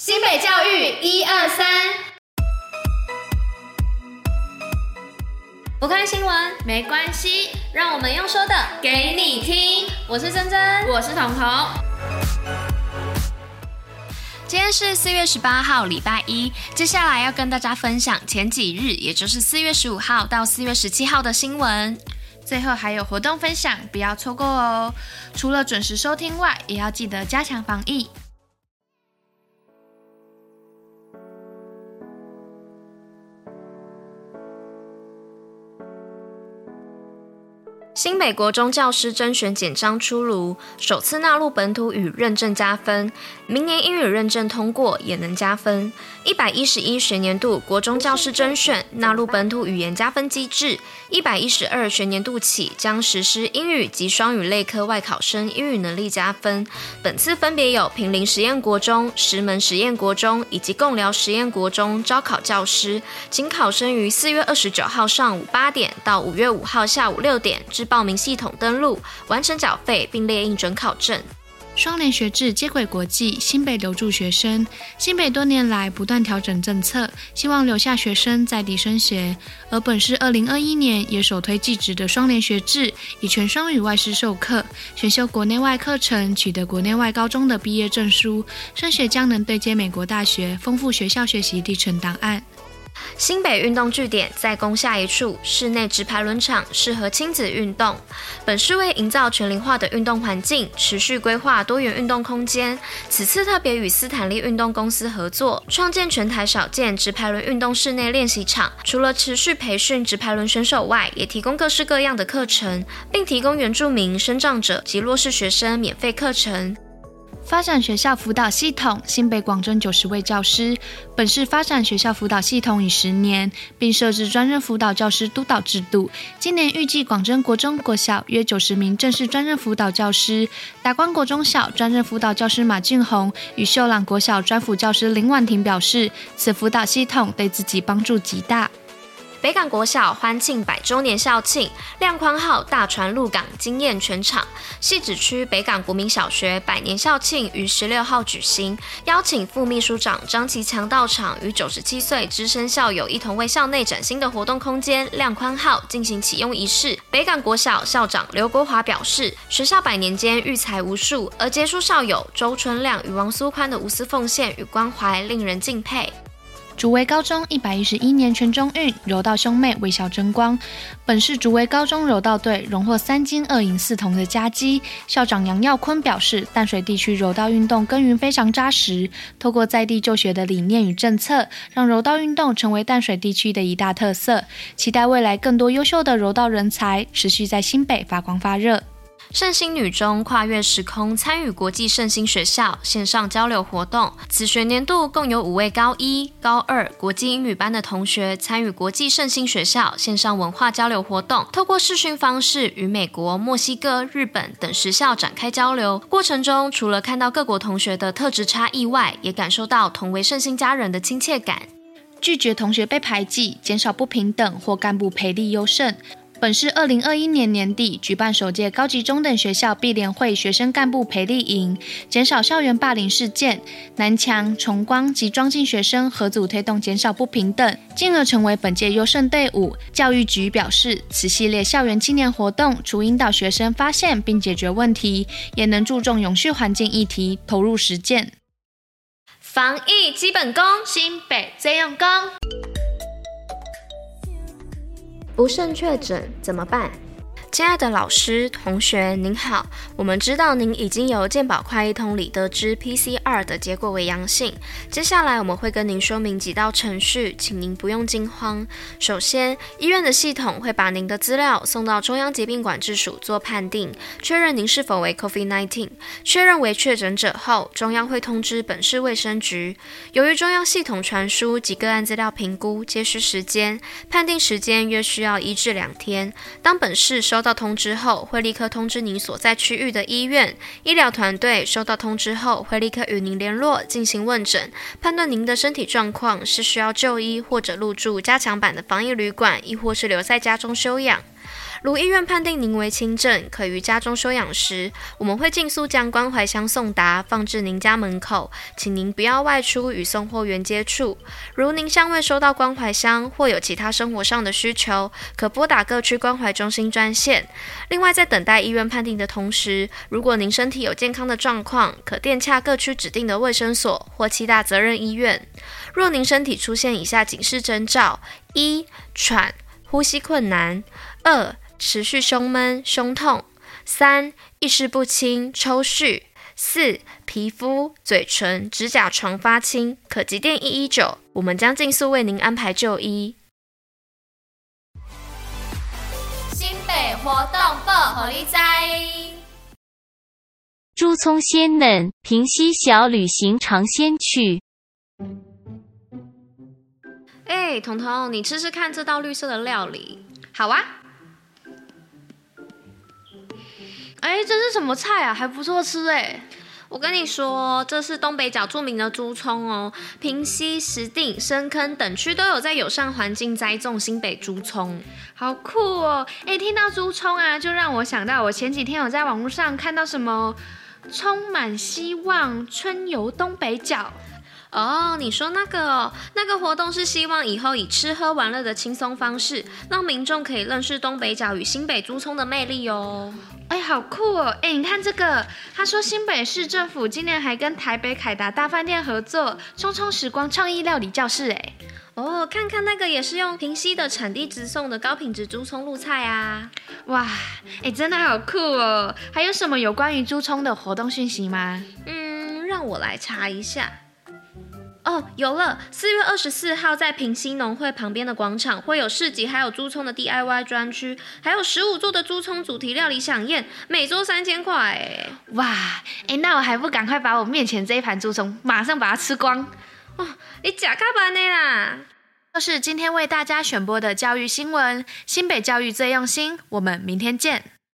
新北教育一二三，不看新闻没关系，让我们用说的给你听。我是珍珍，我是彤彤。今天是四月十八号，礼拜一。接下来要跟大家分享前几日，也就是四月十五号到四月十七号的新闻。最后还有活动分享，不要错过哦。除了准时收听外，也要记得加强防疫。美国中教师甄选简章出炉，首次纳入本土语认证加分，明年英语认证通过也能加分。一百一十一学年度国中教师甄选纳入本土语言加分机制，一百一十二学年度起将实施英语及双语类科外考生英语能力加分。本次分别有平林实验国中、石门实验国中以及共寮实验国中招考教师，请考生于四月二十九号上午八点到五月五号下午六点至报名名系统登录，完成缴费并列印准考证。双联学制接轨国际，新北留住学生。新北多年来不断调整政策，希望留下学生在地升学。而本市二零二一年也首推技职的双联学制，以全双语外师授课，选修国内外课程，取得国内外高中的毕业证书，升学将能对接美国大学，丰富学校学习历程档案。新北运动据点在攻下一处室内直排轮场，适合亲子运动。本市为营造全龄化的运动环境，持续规划多元运动空间。此次特别与斯坦利运动公司合作，创建全台少见直排轮运动室内练习场。除了持续培训直排轮选手外，也提供各式各样的课程，并提供原住民、身障者及弱势学生免费课程。发展学校辅导系统，新北广征九十位教师。本市发展学校辅导系统已十年，并设置专任辅导教师督导制度。今年预计广征国中、国小约九十名正式专任辅导教师。达观国中小专任辅导教师马俊宏与秀朗国小专辅教师林婉婷表示，此辅导系统对自己帮助极大。北港国小欢庆百周年校庆，亮宽号大船入港惊艳全场。汐止区北港国民小学百年校庆于十六号举行，邀请副秘书长张其强到场，与九十七岁资深校友一同为校内崭新的活动空间亮宽号进行启用仪式。北港国小校长刘国华表示，学校百年间育才无数，而杰出校友周春亮与王苏宽的无私奉献与关怀令人敬佩。竹围高中一百一十一年全中运柔道兄妹为校争光，本市竹围高中柔道队荣获三金二银四铜的佳绩。校长杨耀坤表示，淡水地区柔道运动耕耘非常扎实，透过在地就学的理念与政策，让柔道运动成为淡水地区的一大特色。期待未来更多优秀的柔道人才持续在新北发光发热。圣心女中跨越时空参与国际圣心学校线上交流活动，此学年度共有五位高一、高二国际英语班的同学参与国际圣心学校线上文化交流活动，透过视讯方式与美国、墨西哥、日本等十校展开交流。过程中，除了看到各国同学的特质差异外，也感受到同为圣心家人的亲切感。拒绝同学被排挤，减少不平等或干部培力优胜。本市二零二一年年底举办首届高级中等学校毕联会学生干部培力营，减少校园霸凌事件，南强、崇光及庄敬学生合组推动减少不平等，进而成为本届优胜队伍。教育局表示，此系列校园青年活动，除引导学生发现并解决问题，也能注重永续环境议题，投入实践。防疫基本功，新北最用功。不慎确诊怎么办？亲爱的老师、同学，您好。我们知道您已经由健保快易通里得知 PCR 的结果为阳性。接下来我们会跟您说明几道程序，请您不用惊慌。首先，医院的系统会把您的资料送到中央疾病管制署做判定，确认您是否为 COVID-19。确认为确诊者后，中央会通知本市卫生局。由于中央系统传输及个案资料评估皆需时间，判定时间约需要一至两天。当本市收收到通知后，会立刻通知您所在区域的医院，医疗团队收到通知后，会立刻与您联络进行问诊，判断您的身体状况是需要就医或者入住加强版的防疫旅馆，亦或是留在家中休养。如医院判定您为轻症，可于家中休养时，我们会尽速将关怀箱送达，放置您家门口，请您不要外出与送货员接触。如您尚未收到关怀箱，或有其他生活上的需求，可拨打各区关怀中心专线。另外，在等待医院判定的同时，如果您身体有健康的状况，可电洽各区指定的卫生所或七大责任医院。若您身体出现以下警示征兆：一、喘、呼吸困难；二、持续胸闷、胸痛；三、意识不清、抽搐；四、皮肤、嘴唇、指甲床发青，可急电一一九，我们将尽速为您安排就医。新北活动报虎哩知，猪葱鲜嫩，平溪小旅行尝鲜去。哎，彤彤，你吃吃看这道绿色的料理。好啊。哎，这是什么菜啊？还不错吃哎。我跟你说，这是东北角著名的猪葱哦。平溪、石碇、深坑等区都有在友善环境栽种新北猪葱，好酷哦！哎，听到猪葱啊，就让我想到我前几天有在网络上看到什么“充满希望，春游东北角”。哦，你说那个哦，那个活动是希望以后以吃喝玩乐的轻松方式，让民众可以认识东北角与新北猪葱的魅力哦。哎，好酷哦！哎，你看这个，他说新北市政府今年还跟台北凯达大饭店合作“葱葱时光创意料理教室”。哎，哦，看看那个也是用平溪的产地直送的高品质猪葱露菜啊！哇，哎，真的好酷哦！还有什么有关于猪葱的活动讯息吗？嗯，让我来查一下。哦，有了！四月二十四号在平溪农会旁边的广场会有市集，还有猪葱的 DIY 专区，还有十五座的猪葱主题料理飨宴，每桌三千块。哎，哇！哎，那我还不赶快把我面前这一盘猪葱马上把它吃光？哦，你假卡班的啦！这是今天为大家选播的教育新闻，新北教育最用心，我们明天见。